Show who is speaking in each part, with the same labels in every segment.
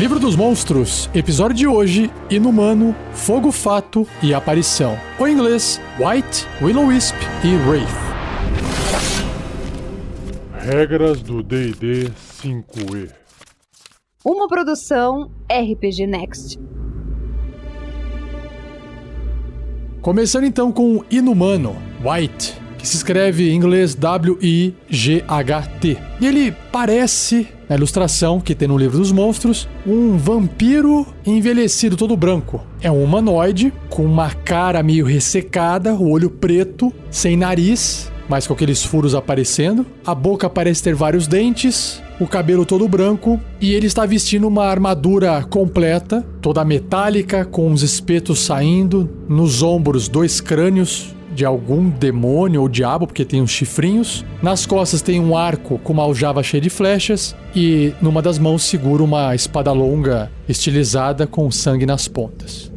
Speaker 1: Livro dos Monstros, episódio de hoje: Inumano, Fogo Fato e Aparição. Ou em inglês, White, Willow-Wisp e Wraith.
Speaker 2: Regras do DD 5E.
Speaker 3: Uma produção RPG Next.
Speaker 1: Começando então com Inumano, White, que se escreve em inglês W-I-G-H-T. E ele parece, na ilustração que tem no livro dos monstros, um vampiro envelhecido todo branco. É um humanoide com uma cara meio ressecada, o olho preto, sem nariz, mas com aqueles furos aparecendo. A boca parece ter vários dentes, o cabelo todo branco e ele está vestindo uma armadura completa, toda metálica, com os espetos saindo, nos ombros dois crânios de algum demônio ou diabo, porque tem uns chifrinhos. Nas costas tem um arco com uma aljava cheia de flechas e numa das mãos segura uma espada longa estilizada com sangue nas pontas.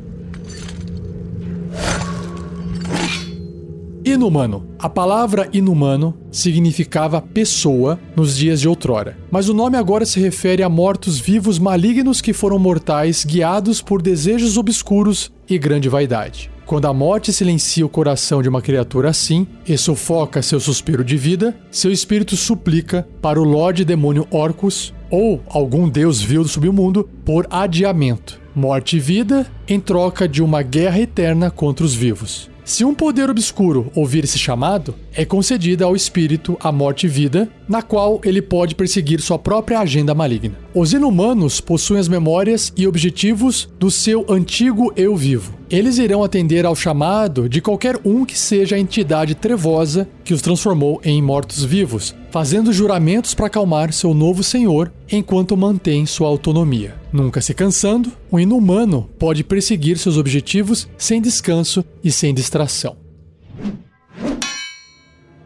Speaker 1: Inumano. A palavra inumano significava pessoa nos dias de outrora, mas o nome agora se refere a mortos-vivos malignos que foram mortais guiados por desejos obscuros e grande vaidade. Quando a morte silencia o coração de uma criatura assim e sufoca seu suspiro de vida, seu espírito suplica para o Lorde Demônio Orcus ou algum deus vil do submundo por adiamento, morte e vida em troca de uma guerra eterna contra os vivos. Se um poder obscuro ouvir esse chamado, é concedida ao espírito a morte e vida, na qual ele pode perseguir sua própria agenda maligna. Os inumanos possuem as memórias e objetivos do seu antigo eu vivo. Eles irão atender ao chamado de qualquer um que seja a entidade trevosa que os transformou em mortos-vivos, fazendo juramentos para acalmar seu novo senhor enquanto mantém sua autonomia. Nunca se cansando, o inumano pode perseguir seus objetivos sem descanso e sem distração.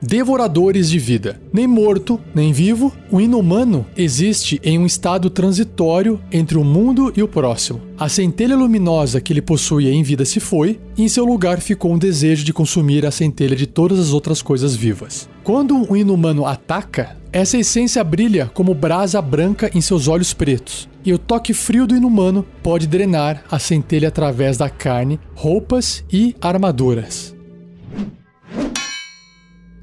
Speaker 1: Devoradores de vida. Nem morto, nem vivo, o inumano existe em um estado transitório entre o mundo e o próximo. A centelha luminosa que ele possuía em vida se foi, e em seu lugar ficou um desejo de consumir a centelha de todas as outras coisas vivas. Quando um inumano ataca, essa essência brilha como brasa branca em seus olhos pretos, e o toque frio do inumano pode drenar a centelha através da carne, roupas e armaduras.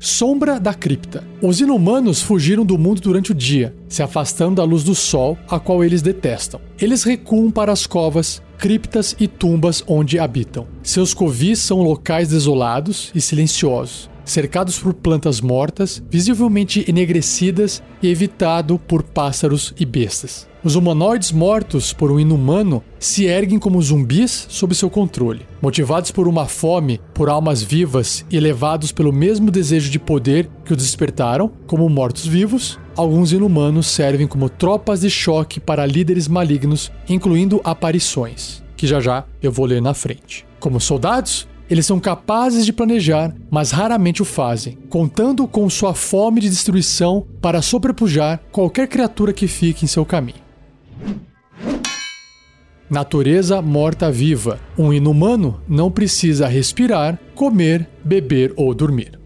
Speaker 1: Sombra da cripta. Os inumanos fugiram do mundo durante o dia, se afastando da luz do sol, a qual eles detestam. Eles recuam para as covas, criptas e tumbas onde habitam. Seus covis são locais desolados e silenciosos, cercados por plantas mortas, visivelmente enegrecidas e evitado por pássaros e bestas. Os humanoides mortos por um inumano se erguem como zumbis sob seu controle, motivados por uma fome por almas vivas e levados pelo mesmo desejo de poder que os despertaram, como mortos-vivos. Alguns inumanos servem como tropas de choque para líderes malignos, incluindo aparições, que já já eu vou ler na frente. Como soldados, eles são capazes de planejar, mas raramente o fazem, contando com sua fome de destruição para sobrepujar qualquer criatura que fique em seu caminho. Natureza morta-viva. Um inumano não precisa respirar, comer, beber ou dormir.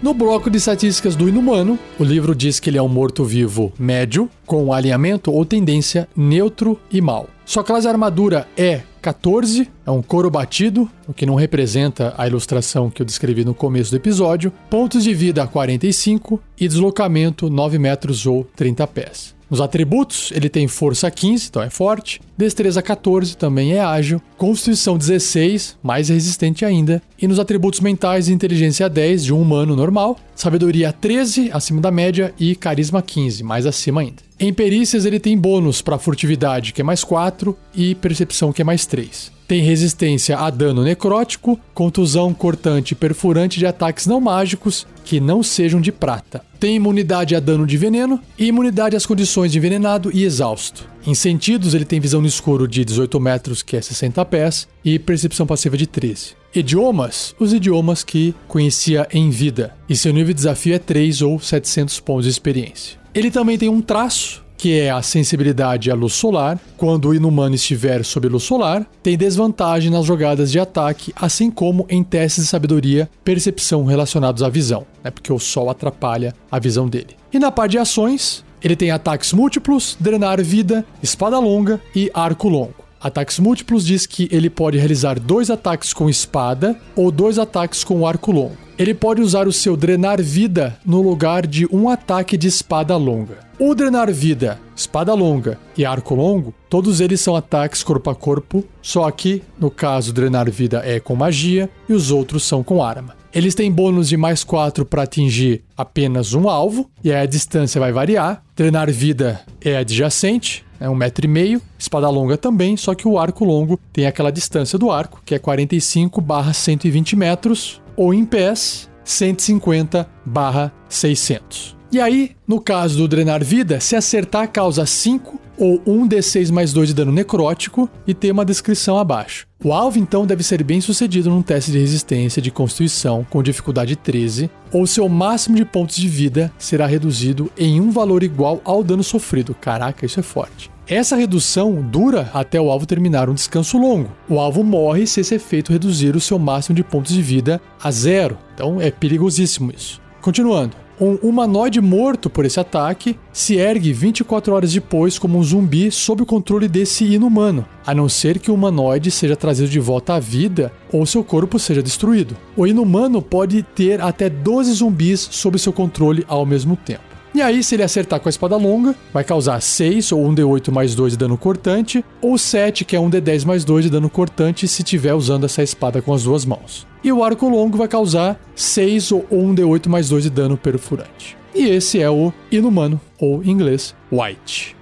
Speaker 1: No bloco de estatísticas do inumano, o livro diz que ele é um morto-vivo médio, com alinhamento ou tendência neutro e mal. Sua classe armadura é 14, é um couro batido, o que não representa a ilustração que eu descrevi no começo do episódio. Pontos de vida 45 e deslocamento 9 metros ou 30 pés. Nos atributos, ele tem força 15, então é forte, destreza 14, também é ágil, constituição 16, mais resistente ainda, e nos atributos mentais, inteligência 10 de um humano normal, sabedoria 13, acima da média, e carisma 15, mais acima ainda. Em perícias, ele tem bônus para furtividade, que é mais 4, e percepção, que é mais 3. Tem resistência a dano necrótico, contusão cortante e perfurante de ataques não mágicos que não sejam de prata. Tem imunidade a dano de veneno e imunidade às condições de envenenado e exausto. Em sentidos, ele tem visão no escuro de 18 metros, que é 60 pés, e percepção passiva de 13. Idiomas, os idiomas que conhecia em vida, e seu nível de desafio é 3 ou 700 pontos de experiência. Ele também tem um traço que é a sensibilidade à luz solar. Quando o inumano estiver sob luz solar, tem desvantagem nas jogadas de ataque, assim como em testes de sabedoria, percepção relacionados à visão, né? porque o sol atrapalha a visão dele. E na parte de ações, ele tem ataques múltiplos, drenar vida, espada longa e arco longo. Ataques múltiplos diz que ele pode realizar dois ataques com espada ou dois ataques com arco longo. Ele pode usar o seu drenar vida no lugar de um ataque de espada longa. O drenar vida, espada longa e arco longo, todos eles são ataques corpo a corpo, só que no caso drenar vida é com magia e os outros são com arma. Eles têm bônus de mais 4 para atingir apenas um alvo, e aí a distância vai variar. Drenar vida é adjacente, é um metro e meio. Espada longa também, só que o arco longo tem aquela distância do arco, que é 45 barra 120 metros, ou em pés, 150 barra 600. E aí, no caso do drenar vida, se acertar causa 5 ou 1d6 mais 2 de dano necrótico e tem uma descrição abaixo. O alvo então deve ser bem sucedido num teste de resistência de constituição com dificuldade 13, ou seu máximo de pontos de vida será reduzido em um valor igual ao dano sofrido. Caraca, isso é forte. Essa redução dura até o alvo terminar um descanso longo. O alvo morre se esse efeito reduzir o seu máximo de pontos de vida a zero. Então é perigosíssimo isso. Continuando. Um humanoide morto por esse ataque se ergue 24 horas depois como um zumbi sob o controle desse inumano, a não ser que o humanoide seja trazido de volta à vida ou seu corpo seja destruído. O inumano pode ter até 12 zumbis sob seu controle ao mesmo tempo. E aí, se ele acertar com a espada longa, vai causar 6 ou 1d8 mais 2 de dano cortante, ou 7, que é 1d10 mais 2 de dano cortante, se estiver usando essa espada com as duas mãos. E o arco longo vai causar 6 ou 1d8 mais 2 de dano perfurante. E esse é o inumano, ou em inglês, White.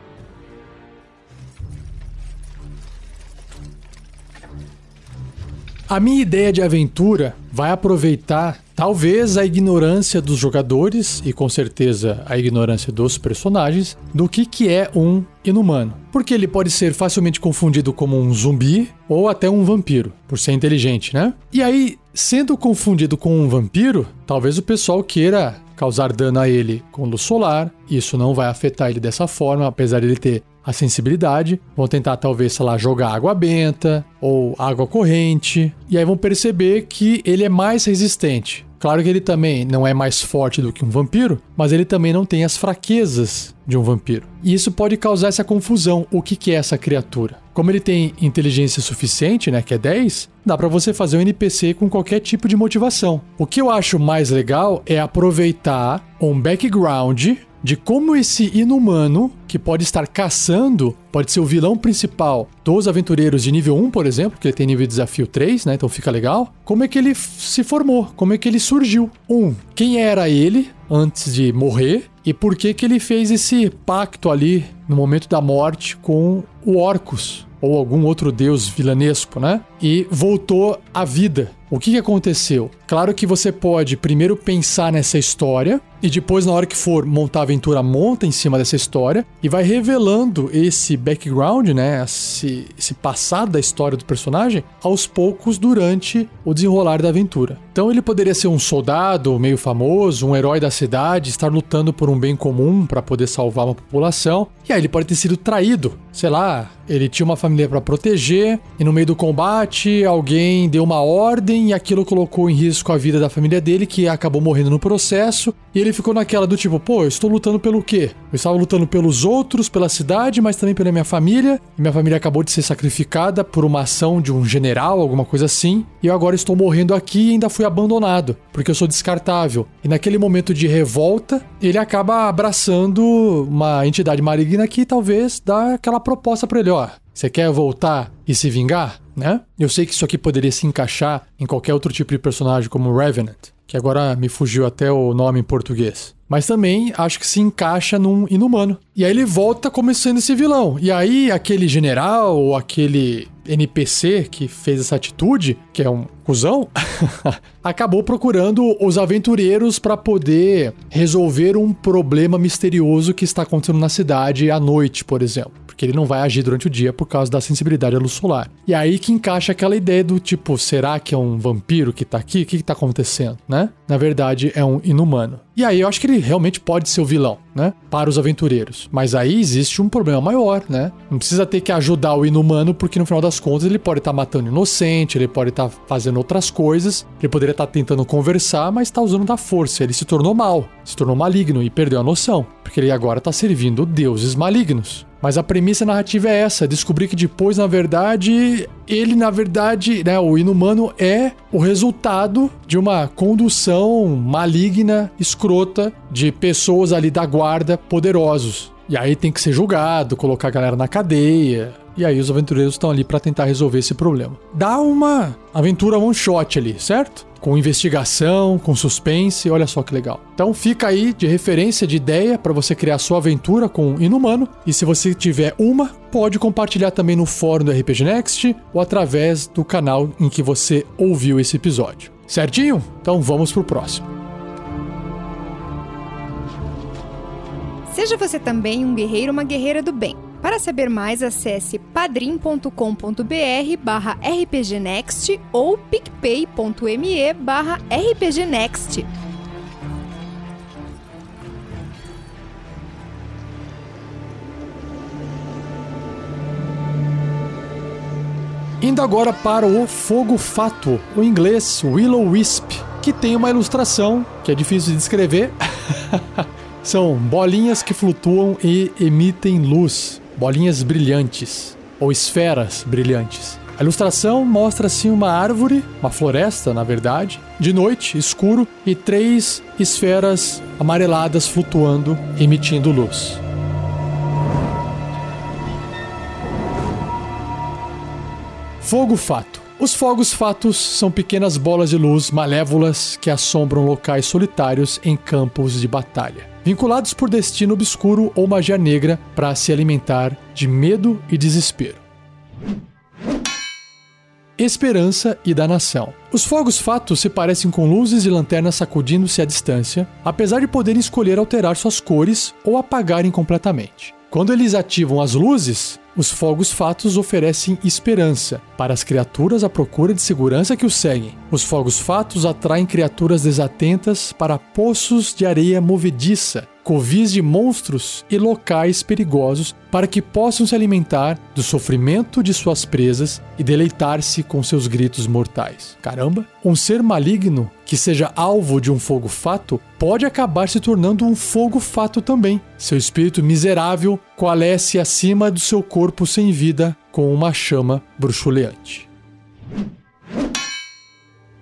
Speaker 1: A minha ideia de aventura vai aproveitar talvez a ignorância dos jogadores e com certeza a ignorância dos personagens do que, que é um inumano. Porque ele pode ser facilmente confundido como um zumbi ou até um vampiro, por ser inteligente, né? E aí, sendo confundido com um vampiro, talvez o pessoal queira causar dano a ele com luz solar. Isso não vai afetar ele dessa forma, apesar de ele ter a sensibilidade. Vão tentar, talvez, sei lá, jogar água benta ou água corrente. E aí vão perceber que ele é mais resistente. Claro que ele também não é mais forte do que um vampiro, mas ele também não tem as fraquezas de um vampiro. E isso pode causar essa confusão. O que, é essa criatura? Como ele tem inteligência suficiente, né, que é 10, dá para você fazer um NPC com qualquer tipo de motivação. O que eu acho mais legal é aproveitar um background de como esse inumano, que pode estar caçando, pode ser o vilão principal dos aventureiros de nível 1, por exemplo, que ele tem nível de desafio 3, né? Então fica legal. Como é que ele se formou? Como é que ele surgiu? Um, quem era ele antes de morrer? E por que que ele fez esse pacto ali no momento da morte com o Orcus? ou algum outro deus vilanesco, né? E voltou à vida. O que, aconteceu? Claro que você pode primeiro pensar nessa história e depois, na hora que for montar a aventura, monta em cima dessa história e vai revelando esse background, né? Esse, esse passado da história do personagem aos poucos durante o desenrolar da aventura. Então ele poderia ser um soldado meio famoso, um herói da cidade, estar lutando por um bem comum para poder salvar uma população. E aí ele pode ter sido traído, sei lá, ele tinha uma família para proteger e no meio do combate alguém deu uma ordem e aquilo colocou em risco a vida da família dele, que acabou morrendo no processo. E ele ficou naquela do tipo, pô, eu estou lutando pelo quê? Eu estava lutando pelos outros, pela cidade, mas também pela minha família. E minha família acabou de ser sacrificada por uma ação de um general, alguma coisa assim. E eu agora estou morrendo aqui e ainda fui abandonado, porque eu sou descartável. E naquele momento de revolta, ele acaba abraçando uma entidade maligna que talvez dá aquela proposta para ele, ó, você quer voltar e se vingar, né? Eu sei que isso aqui poderia se encaixar em qualquer outro tipo de personagem como Revenant, que agora me fugiu até o nome em português. Mas também acho que se encaixa num inumano. E aí ele volta como sendo esse vilão. E aí aquele general ou aquele NPC que fez essa atitude, que é um cuzão, acabou procurando os aventureiros para poder resolver um problema misterioso que está acontecendo na cidade à noite, por exemplo porque ele não vai agir durante o dia por causa da sensibilidade à luz solar. E aí que encaixa aquela ideia do tipo, será que é um vampiro que tá aqui? O que, que tá acontecendo, né? Na verdade, é um inumano. E aí eu acho que ele ele realmente pode ser o vilão, né? Para os aventureiros. Mas aí existe um problema maior, né? Não precisa ter que ajudar o inumano, porque no final das contas ele pode estar tá matando inocente, ele pode estar tá fazendo outras coisas, ele poderia estar tá tentando conversar, mas está usando da força. Ele se tornou mal, se tornou maligno e perdeu a noção, porque ele agora está servindo deuses malignos. Mas a premissa narrativa é essa: descobrir que depois, na verdade, ele, na verdade, né, o inumano é o resultado de uma condução maligna, escrota, de pessoas ali da guarda poderosos. E aí tem que ser julgado, colocar a galera na cadeia. E aí os aventureiros estão ali para tentar resolver esse problema. Dá uma aventura one shot ali, certo? Com investigação, com suspense, olha só que legal. Então fica aí de referência, de ideia para você criar sua aventura com Inumano. E se você tiver uma, pode compartilhar também no fórum do RPG Next ou através do canal em que você ouviu esse episódio. Certinho? Então vamos pro próximo.
Speaker 4: Seja você também um guerreiro ou uma guerreira do bem. Para saber mais, acesse padrim.com.br barra rpgnext ou picpay.me barra rpgnext.
Speaker 1: Indo agora para o Fogo Fato, o inglês Willow Wisp, que tem uma ilustração que é difícil de descrever. São bolinhas que flutuam e emitem luz bolinhas brilhantes, ou esferas brilhantes. A ilustração mostra assim uma árvore, uma floresta, na verdade, de noite, escuro, e três esferas amareladas flutuando, emitindo luz. Fogo Fato. Os fogos fatos são pequenas bolas de luz malévolas que assombram locais solitários em campos de batalha vinculados por destino obscuro ou magia negra para se alimentar de medo e desespero. Esperança e danação. Os fogos fatos se parecem com luzes e lanternas sacudindo-se à distância, apesar de poderem escolher alterar suas cores ou apagarem completamente. Quando eles ativam as luzes, os fogos fatos oferecem esperança para as criaturas à procura de segurança que os seguem. Os fogos fatos atraem criaturas desatentas para poços de areia movediça, covis de monstros e locais perigosos para que possam se alimentar do sofrimento de suas presas e deleitar-se com seus gritos mortais. Caramba! Um ser maligno que seja alvo de um fogo fato pode acabar se tornando um fogo fato também. Seu espírito miserável coalesce acima do seu corpo sem vida com uma chama bruxuleante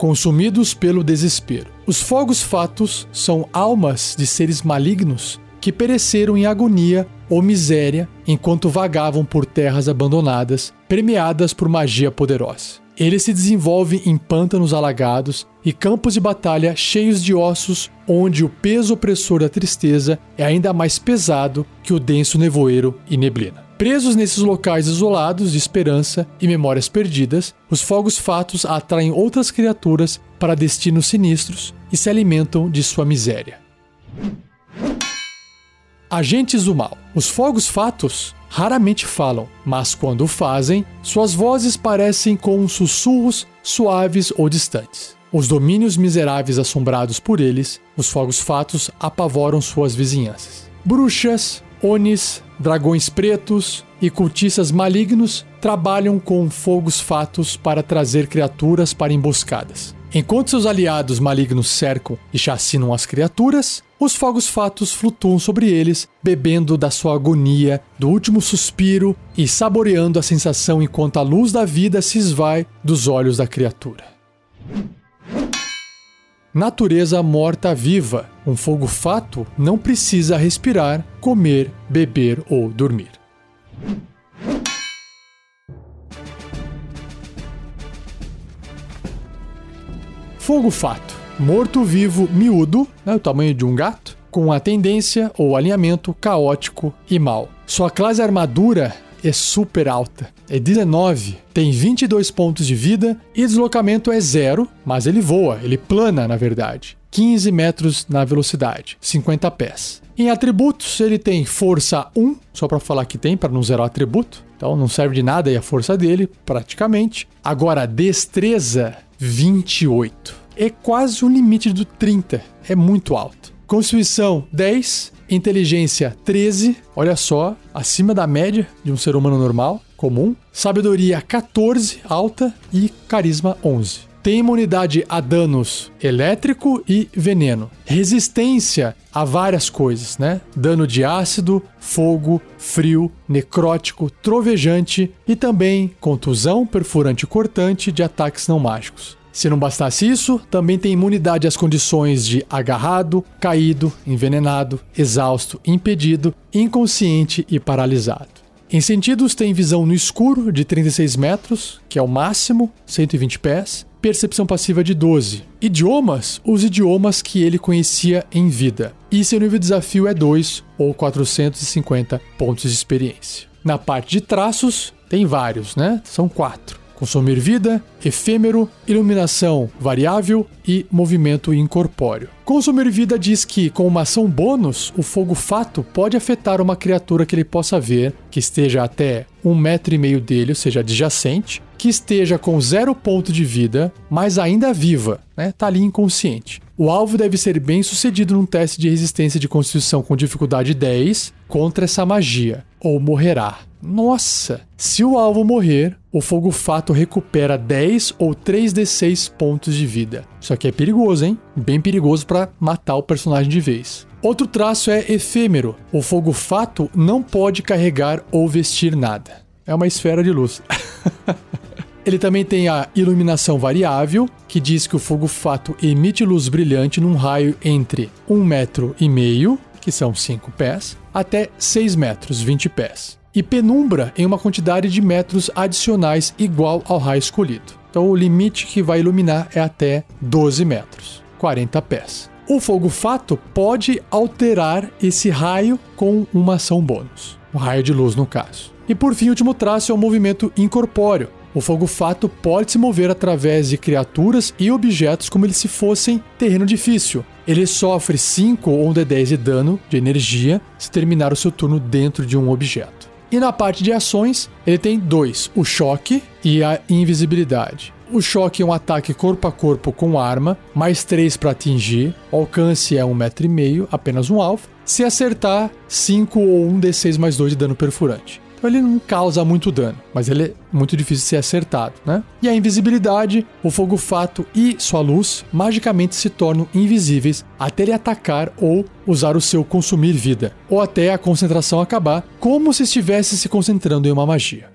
Speaker 1: consumidos pelo desespero. Os fogos fatos são almas de seres malignos que pereceram em agonia ou miséria enquanto vagavam por terras abandonadas, premiadas por magia poderosa. Ele se desenvolve em pântanos alagados e campos de batalha cheios de ossos, onde o peso opressor da tristeza é ainda mais pesado que o denso nevoeiro e neblina. Presos nesses locais isolados de esperança e memórias perdidas, os fogos fatos atraem outras criaturas para destinos sinistros e se alimentam de sua miséria. Agentes do mal. Os fogos fatos raramente falam, mas quando fazem, suas vozes parecem com sussurros suaves ou distantes. Os domínios miseráveis assombrados por eles, os fogos fatos apavoram suas vizinhanças. Bruxas, Onis, dragões pretos e cultistas malignos trabalham com fogos fatos para trazer criaturas para emboscadas. Enquanto seus aliados malignos cercam e chacinam as criaturas, os fogos fatos flutuam sobre eles, bebendo da sua agonia, do último suspiro e saboreando a sensação enquanto a luz da vida se esvai dos olhos da criatura. Natureza morta-viva. Um fogo fato não precisa respirar, comer, beber ou dormir. Fogo fato. Morto-vivo miúdo, né, o tamanho de um gato, com a tendência ou alinhamento caótico e mal. Sua classe armadura é super alta. É 19, tem 22 pontos de vida e deslocamento é zero, mas ele voa, ele plana na verdade. 15 metros na velocidade, 50 pés. Em atributos, ele tem força 1, só para falar que tem, para não zerar o atributo. Então não serve de nada aí a força dele, praticamente. Agora, destreza 28. É quase o limite do 30, é muito alto. Constituição 10, inteligência 13, olha só, acima da média de um ser humano normal, comum. Sabedoria 14, alta e carisma 11 tem imunidade a danos elétrico e veneno. Resistência a várias coisas, né? Dano de ácido, fogo, frio, necrótico, trovejante e também contusão, perfurante cortante de ataques não mágicos. Se não bastasse isso, também tem imunidade às condições de agarrado, caído, envenenado, exausto, impedido, inconsciente e paralisado. Em sentidos, tem visão no escuro de 36 metros, que é o máximo, 120 pés, percepção passiva de 12. Idiomas, os idiomas que ele conhecia em vida. E seu nível de desafio é 2 ou 450 pontos de experiência. Na parte de traços, tem vários, né? São quatro consumir vida, efêmero, iluminação variável e movimento incorpóreo. Consumir vida diz que, com uma ação bônus, o fogo fato pode afetar uma criatura que ele possa ver, que esteja até um metro e meio dele, ou seja, adjacente, que esteja com zero ponto de vida, mas ainda viva, né? Tá ali inconsciente. O alvo deve ser bem sucedido num teste de resistência de constituição com dificuldade 10 contra essa magia, ou morrerá. Nossa! Se o alvo morrer, o fogo fato recupera 10 ou 3d6 pontos de vida. Isso aqui é perigoso, hein? Bem perigoso para matar o personagem de vez. Outro traço é efêmero. O fogo fato não pode carregar ou vestir nada. É uma esfera de luz. Ele também tem a iluminação variável, que diz que o fogo fato emite luz brilhante num raio entre 1 metro e meio, que são 5 pés, até 6 metros, 20 pés e penumbra em uma quantidade de metros adicionais igual ao raio escolhido. Então o limite que vai iluminar é até 12 metros, 40 pés. O fogo fato pode alterar esse raio com uma ação bônus, um raio de luz no caso. E por fim, o último traço é o movimento incorpóreo. O fogo fato pode se mover através de criaturas e objetos como se fossem terreno difícil. Ele sofre 5 ou um D10 de dano de energia se terminar o seu turno dentro de um objeto. E na parte de ações, ele tem dois: o choque e a invisibilidade. O choque é um ataque corpo a corpo com arma, mais 3 para atingir. O alcance é um metro e meio, apenas um alvo. Se acertar, 5 ou 1 D6 mais 2 de dano perfurante. Então ele não causa muito dano, mas ele é muito difícil de ser acertado, né? E a invisibilidade, o fogo fato e sua luz magicamente se tornam invisíveis até ele atacar ou usar o seu consumir vida, ou até a concentração acabar, como se estivesse se concentrando em uma magia.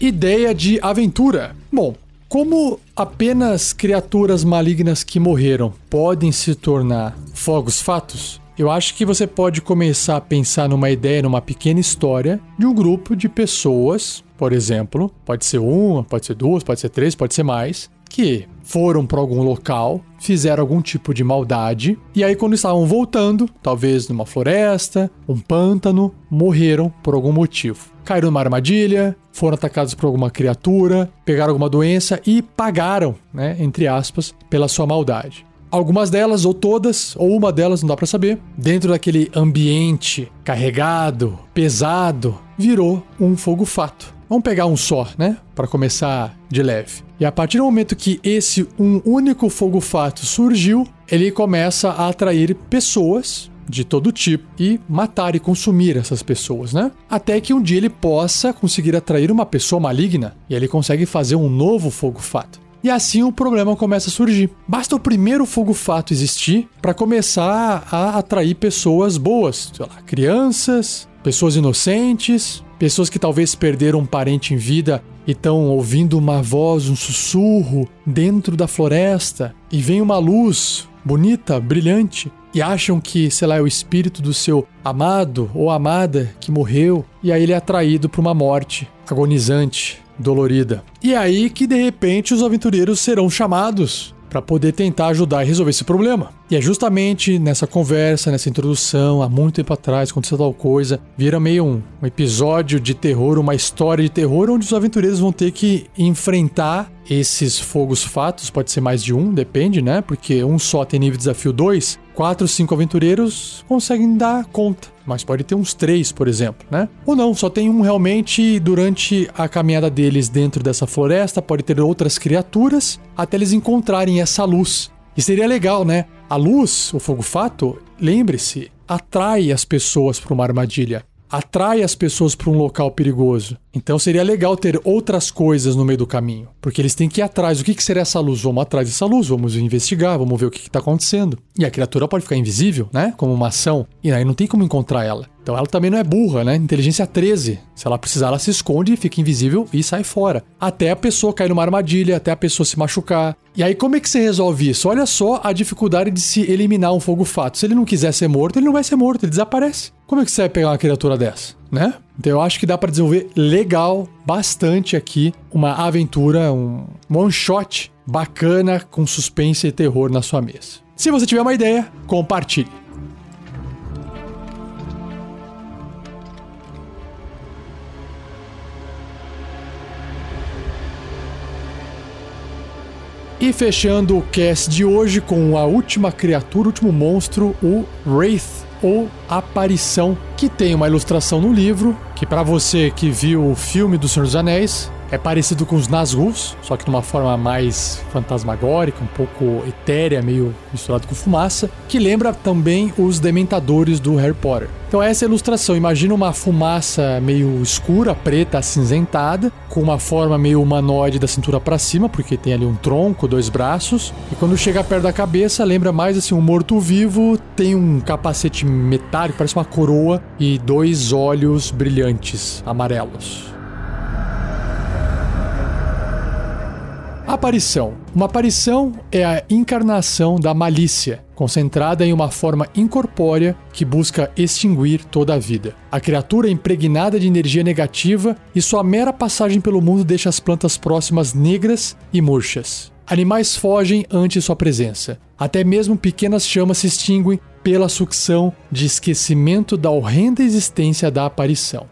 Speaker 1: Ideia de aventura. Bom, como apenas criaturas malignas que morreram podem se tornar fogos fatos, eu acho que você pode começar a pensar numa ideia, numa pequena história de um grupo de pessoas, por exemplo, pode ser uma, pode ser duas, pode ser três, pode ser mais, que foram para algum local, fizeram algum tipo de maldade, e aí quando estavam voltando, talvez numa floresta, um pântano, morreram por algum motivo caíram numa armadilha, foram atacados por alguma criatura, pegaram alguma doença e pagaram, né, entre aspas, pela sua maldade. Algumas delas, ou todas, ou uma delas, não dá para saber, dentro daquele ambiente carregado, pesado, virou um fogo fato. Vamos pegar um só, né? Para começar de leve. E a partir do momento que esse um único fogo fato surgiu, ele começa a atrair pessoas de todo tipo e matar e consumir essas pessoas, né? Até que um dia ele possa conseguir atrair uma pessoa maligna e ele consegue fazer um novo fogo fato. E assim o problema começa a surgir. Basta o primeiro fogo fato existir para começar a atrair pessoas boas, sei lá, crianças, pessoas inocentes, pessoas que talvez perderam um parente em vida e estão ouvindo uma voz, um sussurro dentro da floresta e vem uma luz bonita, brilhante e acham que, sei lá, é o espírito do seu amado ou amada que morreu, e aí ele é atraído para uma morte agonizante, dolorida. E aí que de repente os aventureiros serão chamados para poder tentar ajudar a resolver esse problema. E é justamente nessa conversa, nessa introdução, há muito tempo atrás, aconteceu tal coisa, vira meio um, um episódio de terror, uma história de terror, onde os aventureiros vão ter que enfrentar esses fogos fatos, pode ser mais de um, depende, né? Porque um só tem nível de desafio 2, quatro, cinco aventureiros conseguem dar conta. Mas pode ter uns três, por exemplo, né? Ou não, só tem um realmente durante a caminhada deles dentro dessa floresta. Pode ter outras criaturas até eles encontrarem essa luz. E seria legal, né? A luz, o fogo fato, lembre-se, atrai as pessoas para uma armadilha atrai as pessoas para um local perigoso. Então seria legal ter outras coisas no meio do caminho, porque eles têm que ir atrás. O que, que seria essa luz? Vamos atrás dessa luz, vamos investigar, vamos ver o que está acontecendo. E a criatura pode ficar invisível, né? Como uma ação, e aí não tem como encontrar ela. Então ela também não é burra, né? Inteligência 13. Se ela precisar, ela se esconde, fica invisível e sai fora. Até a pessoa cair numa armadilha, até a pessoa se machucar. E aí, como é que você resolve isso? Olha só a dificuldade de se eliminar um fogo fato. Se ele não quiser ser morto, ele não vai ser morto, ele desaparece. Como é que você vai pegar uma criatura dessa, né? Então eu acho que dá para desenvolver legal, bastante aqui, uma aventura, um one shot bacana com suspense e terror na sua mesa. Se você tiver uma ideia, compartilhe. E fechando o cast de hoje com a última criatura, o último monstro, o Wraith, ou Aparição, que tem uma ilustração no livro, que para você que viu o filme do Senhor dos Anéis, é parecido com os Nazguls, só que de uma forma mais fantasmagórica, um pouco etérea, meio misturado com fumaça, que lembra também os Dementadores do Harry Potter. Então essa é a ilustração. Imagina uma fumaça meio escura, preta, acinzentada, com uma forma meio humanoide da cintura para cima, porque tem ali um tronco, dois braços. E quando chega perto da cabeça, lembra mais assim um morto-vivo, tem um capacete metálico, parece uma coroa e dois olhos brilhantes, amarelos. Aparição. Uma aparição é a encarnação da malícia, concentrada em uma forma incorpórea que busca extinguir toda a vida. A criatura é impregnada de energia negativa e sua mera passagem pelo mundo deixa as plantas próximas negras e murchas. Animais fogem ante sua presença. Até mesmo pequenas chamas se extinguem pela sucção de esquecimento da horrenda existência da aparição.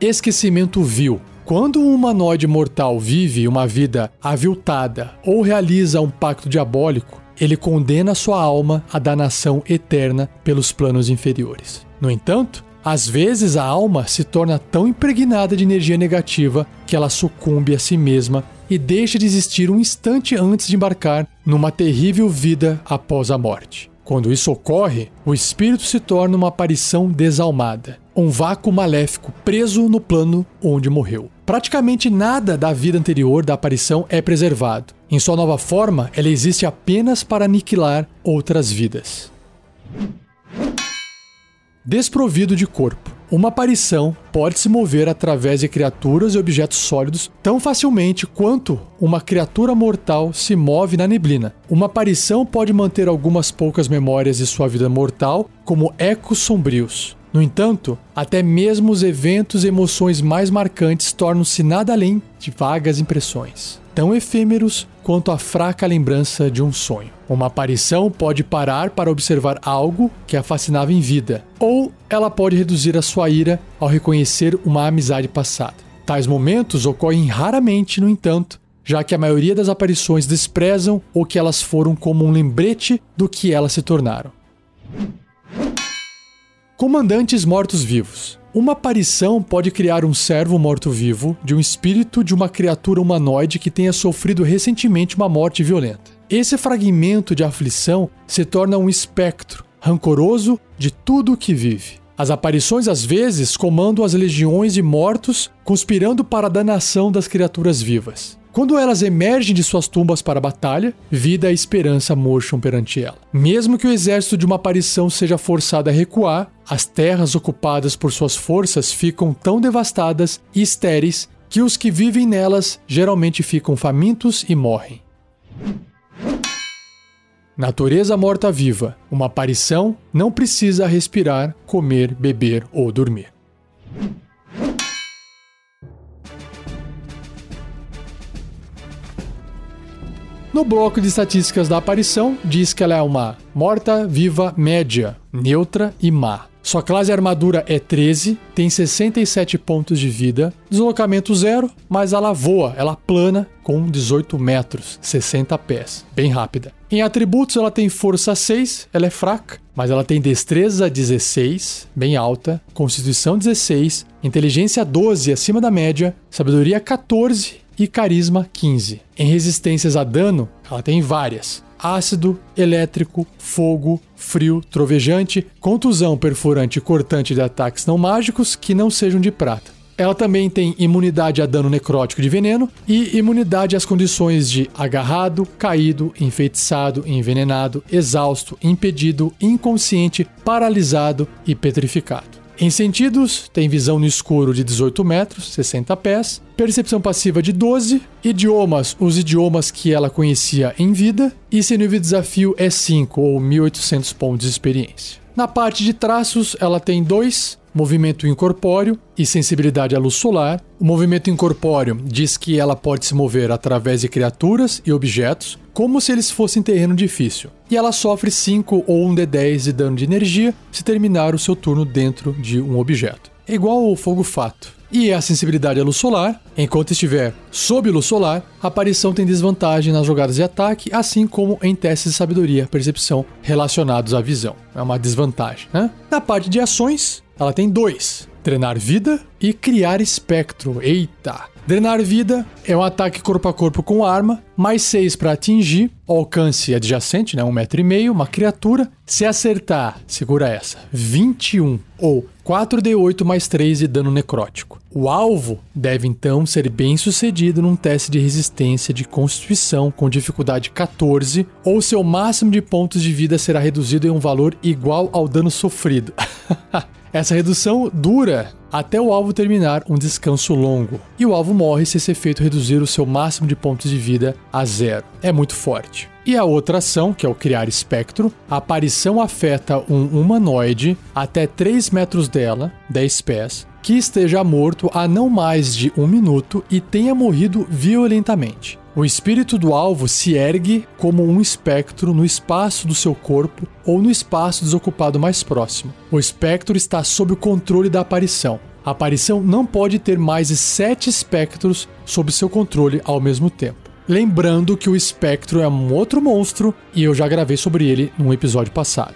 Speaker 1: Esquecimento vil. Quando um humanoide mortal vive uma vida aviltada ou realiza um pacto diabólico, ele condena sua alma à danação eterna pelos planos inferiores. No entanto, às vezes a alma se torna tão impregnada de energia negativa que ela sucumbe a si mesma e deixa de existir um instante antes de embarcar numa terrível vida após a morte. Quando isso ocorre, o espírito se torna uma aparição desalmada, um vácuo maléfico preso no plano onde morreu. Praticamente nada da vida anterior da aparição é preservado. Em sua nova forma, ela existe apenas para aniquilar outras vidas. Desprovido de corpo. Uma aparição pode se mover através de criaturas e objetos sólidos tão facilmente quanto uma criatura mortal se move na neblina. Uma aparição pode manter algumas poucas memórias de sua vida mortal, como ecos sombrios. No entanto, até mesmo os eventos e emoções mais marcantes tornam-se nada além de vagas impressões, tão efêmeros quanto a fraca lembrança de um sonho. Uma aparição pode parar para observar algo que a fascinava em vida, ou ela pode reduzir a sua ira ao reconhecer uma amizade passada. Tais momentos ocorrem raramente, no entanto, já que a maioria das aparições desprezam o que elas foram como um lembrete do que elas se tornaram. Comandantes mortos-vivos. Uma aparição pode criar um servo morto-vivo de um espírito de uma criatura humanoide que tenha sofrido recentemente uma morte violenta. Esse fragmento de aflição se torna um espectro rancoroso de tudo o que vive. As aparições às vezes comandam as legiões de mortos, conspirando para a danação das criaturas vivas. Quando elas emergem de suas tumbas para a batalha, vida e esperança murcham perante ela. Mesmo que o exército de uma aparição seja forçado a recuar, as terras ocupadas por suas forças ficam tão devastadas e estéreis que os que vivem nelas geralmente ficam famintos e morrem. Natureza morta-viva. Uma aparição não precisa respirar, comer, beber ou dormir. No bloco de estatísticas da aparição, diz que ela é uma morta-viva média, neutra e má. Sua classe armadura é 13, tem 67 pontos de vida, deslocamento zero, mas ela voa, ela plana com 18 metros, 60 pés, bem rápida. Em atributos, ela tem força 6, ela é fraca, mas ela tem destreza 16, bem alta, constituição 16, inteligência 12, acima da média, sabedoria 14 e carisma 15. Em resistências a dano, ela tem várias: ácido, elétrico, fogo, frio, trovejante, contusão, perfurante e cortante de ataques não mágicos que não sejam de prata. Ela também tem imunidade a dano necrótico de veneno e imunidade às condições de agarrado, caído, enfeitiçado, envenenado, exausto, impedido, inconsciente, paralisado e petrificado. Em sentidos, tem visão no escuro de 18 metros, 60 pés, percepção passiva de 12, idiomas, os idiomas que ela conhecia em vida, e seu nível de desafio é 5 ou 1800 pontos de experiência. Na parte de traços, ela tem dois, movimento incorpóreo e sensibilidade à luz solar. O movimento incorpóreo diz que ela pode se mover através de criaturas e objetos, como se eles fossem terreno difícil. E ela sofre 5 ou 1 d10 de dano de energia se terminar o seu turno dentro de um objeto. É igual ao fogo fato. E a sensibilidade à luz solar, enquanto estiver sob luz solar, a aparição tem desvantagem nas jogadas de ataque, assim como em testes de sabedoria, percepção relacionados à visão. É uma desvantagem, né? Na parte de ações, ela tem dois: treinar vida e criar espectro. Eita! Drenar vida é um ataque corpo a corpo com arma, mais 6 para atingir, alcance adjacente, né, um metro e meio, uma criatura. Se acertar, segura essa, 21 ou 4d8 mais 3 de dano necrótico. O alvo deve então ser bem sucedido num teste de resistência de constituição com dificuldade 14, ou seu máximo de pontos de vida será reduzido em um valor igual ao dano sofrido. Essa redução dura até o alvo terminar um descanso longo, e o alvo morre se esse efeito reduzir o seu máximo de pontos de vida a zero. É muito forte. E a outra ação, que é o criar espectro, a aparição afeta um humanoide até 3 metros dela, 10 pés, que esteja morto há não mais de um minuto e tenha morrido violentamente. O espírito do alvo se ergue como um espectro no espaço do seu corpo ou no espaço desocupado mais próximo. O espectro está sob o controle da aparição. A aparição não pode ter mais de sete espectros sob seu controle ao mesmo tempo. Lembrando que o espectro é um outro monstro e eu já gravei sobre ele num episódio passado.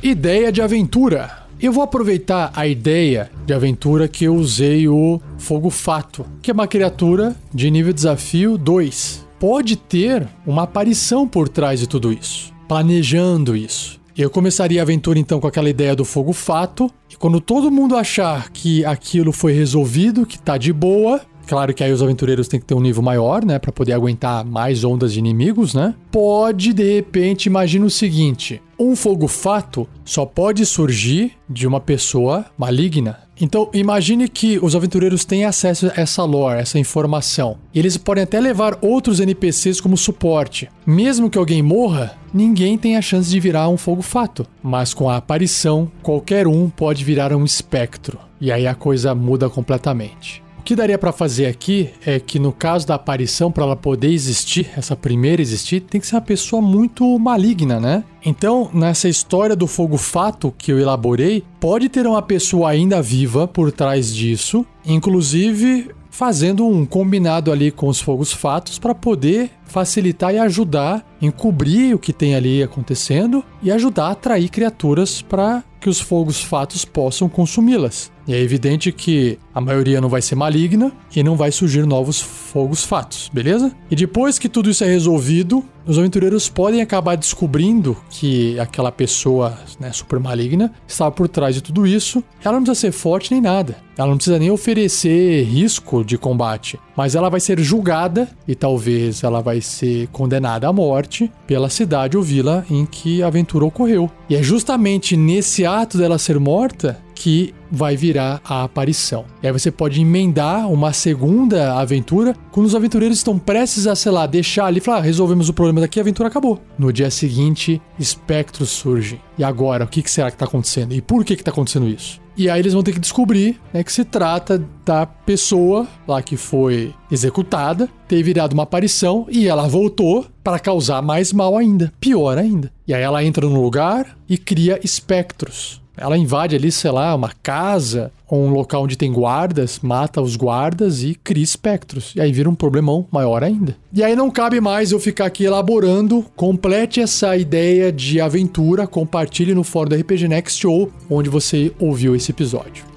Speaker 1: Ideia de aventura. Eu vou aproveitar a ideia de aventura que eu usei o Fogo Fato, que é uma criatura de nível desafio 2. Pode ter uma aparição por trás de tudo isso, planejando isso. Eu começaria a aventura então com aquela ideia do fogo fato, e quando todo mundo achar que aquilo foi resolvido, que tá de boa, Claro que aí os aventureiros têm que ter um nível maior, né, para poder aguentar mais ondas de inimigos, né? Pode de repente, imagina o seguinte: um fogo fato só pode surgir de uma pessoa maligna. Então, imagine que os aventureiros têm acesso a essa lore, essa informação. E eles podem até levar outros NPCs como suporte. Mesmo que alguém morra, ninguém tem a chance de virar um fogo fato. Mas com a aparição, qualquer um pode virar um espectro. E aí a coisa muda completamente. Que daria para fazer aqui é que no caso da aparição, para ela poder existir, essa primeira existir, tem que ser uma pessoa muito maligna, né? Então, nessa história do fogo fato que eu elaborei, pode ter uma pessoa ainda viva por trás disso, inclusive fazendo um combinado ali com os fogos fatos para poder facilitar e ajudar, encobrir o que tem ali acontecendo e ajudar a atrair criaturas para que os fogos fatos possam consumi-las. E é evidente que a maioria não vai ser maligna e não vai surgir novos fogos fatos, beleza? E depois que tudo isso é resolvido, os aventureiros podem acabar descobrindo que aquela pessoa né, super maligna estava por trás de tudo isso. Ela não precisa ser forte nem nada. Ela não precisa nem oferecer risco de combate. Mas ela vai ser julgada e talvez ela vai ser condenada à morte pela cidade ou vila em que a aventura ocorreu. E é justamente nesse ato dela ser morta que vai virar a aparição. E aí você pode emendar uma segunda aventura quando os aventureiros estão prestes a, sei lá, deixar ali e falar: ah, resolvemos o problema daqui, a aventura acabou. No dia seguinte, espectros surgem. E agora, o que será que está acontecendo? E por que está acontecendo isso? E aí eles vão ter que descobrir né, que se trata da pessoa lá que foi executada, ter virado uma aparição e ela voltou para causar mais mal ainda, pior ainda. E aí ela entra no lugar e cria espectros. Ela invade ali, sei lá, uma casa ou um local onde tem guardas, mata os guardas e cria espectros. E aí vira um problemão maior ainda. E aí não cabe mais eu ficar aqui elaborando. Complete essa ideia de aventura, compartilhe no fórum do RPG Next ou onde você ouviu esse episódio.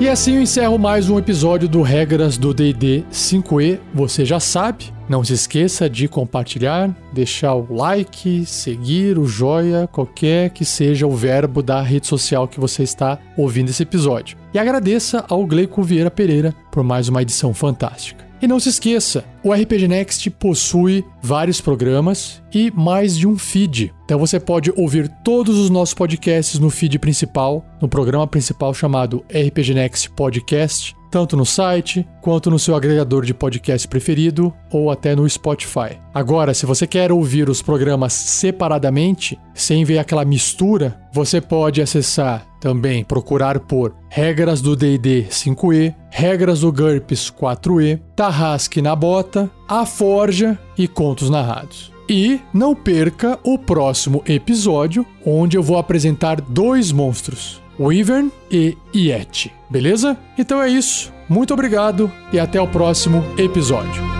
Speaker 1: E assim eu encerro mais um episódio do Regras do DD 5E. Você já sabe, não se esqueça de compartilhar, deixar o like, seguir, o joia, qualquer que seja o verbo da rede social que você está ouvindo esse episódio. E agradeça ao Gleico Vieira Pereira por mais uma edição fantástica. E não se esqueça, o RPG Next possui vários programas e mais de um feed. Então você pode ouvir todos os nossos podcasts no feed principal, no programa principal chamado RPG Next Podcast, tanto no site quanto no seu agregador de podcast preferido ou até no Spotify. Agora, se você quer ouvir os programas separadamente, sem ver aquela mistura, você pode acessar também procurar por Regras do D&D 5e, Regras do GURPS 4e, Tarrasque na Bota, A Forja e Contos Narrados. E não perca o próximo episódio, onde eu vou apresentar dois monstros, Wyvern e Yeti. Beleza? Então é isso. Muito obrigado e até o próximo episódio.